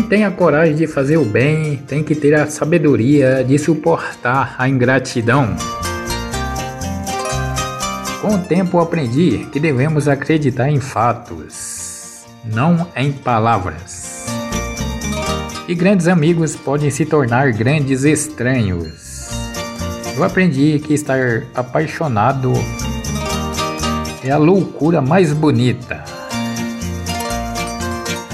Quem tem a coragem de fazer o bem tem que ter a sabedoria de suportar a ingratidão. Com o tempo aprendi que devemos acreditar em fatos, não em palavras. E grandes amigos podem se tornar grandes estranhos. Eu aprendi que estar apaixonado é a loucura mais bonita.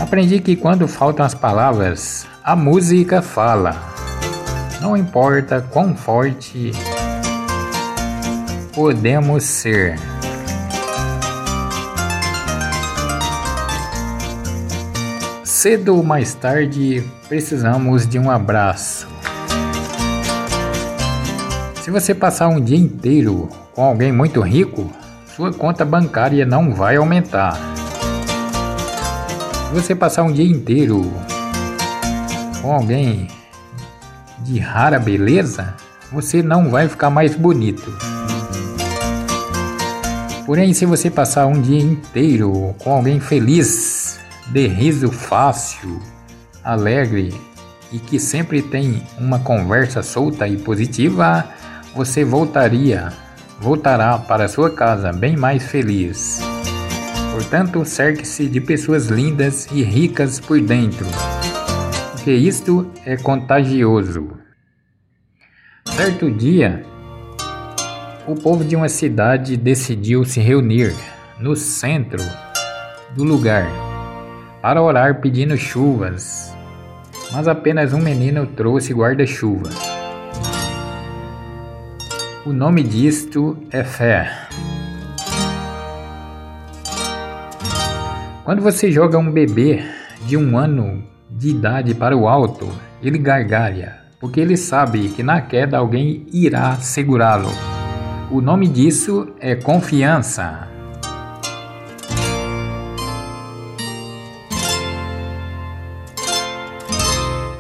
Aprendi que quando faltam as palavras, a música fala. Não importa quão forte podemos ser. Cedo ou mais tarde, precisamos de um abraço. Se você passar um dia inteiro com alguém muito rico, sua conta bancária não vai aumentar. Você passar um dia inteiro com alguém de rara beleza, você não vai ficar mais bonito. Porém, se você passar um dia inteiro com alguém feliz, de riso fácil, alegre e que sempre tem uma conversa solta e positiva, você voltaria, voltará para sua casa bem mais feliz. Portanto, cerque-se de pessoas lindas e ricas por dentro, porque isto é contagioso. Certo dia, o povo de uma cidade decidiu se reunir no centro do lugar para orar pedindo chuvas, mas apenas um menino trouxe guarda-chuva. O nome disto é fé. Quando você joga um bebê de um ano de idade para o alto, ele gargalha, porque ele sabe que na queda alguém irá segurá-lo. O nome disso é confiança.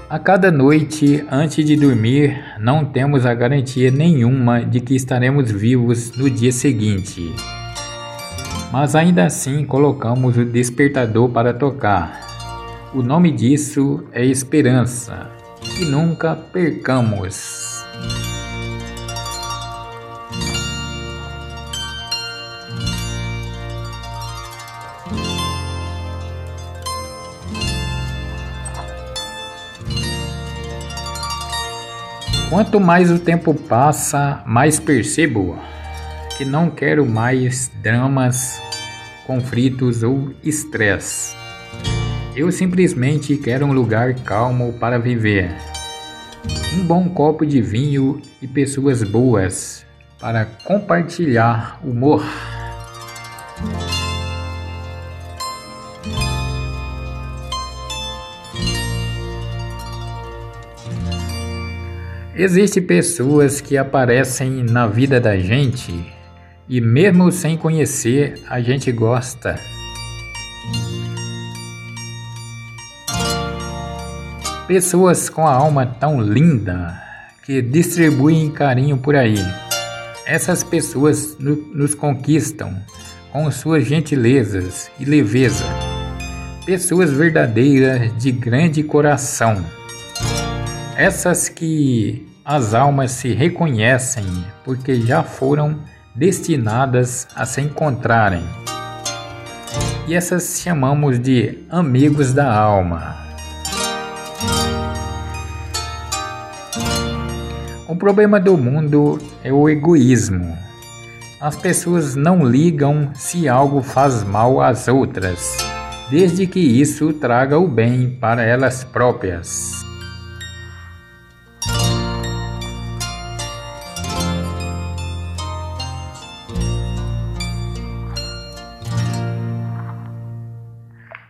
A cada noite, antes de dormir, não temos a garantia nenhuma de que estaremos vivos no dia seguinte. Mas ainda assim colocamos o despertador para tocar. O nome disso é esperança. E nunca percamos. Quanto mais o tempo passa, mais percebo que não quero mais dramas, conflitos ou estresse. Eu simplesmente quero um lugar calmo para viver. Um bom copo de vinho e pessoas boas para compartilhar humor. Existem pessoas que aparecem na vida da gente e, mesmo sem conhecer, a gente gosta. Pessoas com a alma tão linda que distribuem carinho por aí. Essas pessoas no, nos conquistam com suas gentilezas e leveza. Pessoas verdadeiras de grande coração essas que as almas se reconhecem porque já foram destinadas a se encontrarem. E essas chamamos de amigos da alma. O problema do mundo é o egoísmo. As pessoas não ligam se algo faz mal às outras, desde que isso traga o bem para elas próprias.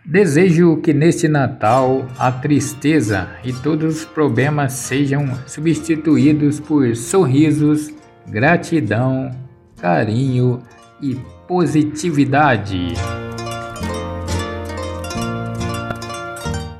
Desejo que neste Natal a tristeza e todos os problemas sejam substituídos por sorrisos, gratidão, carinho e positividade.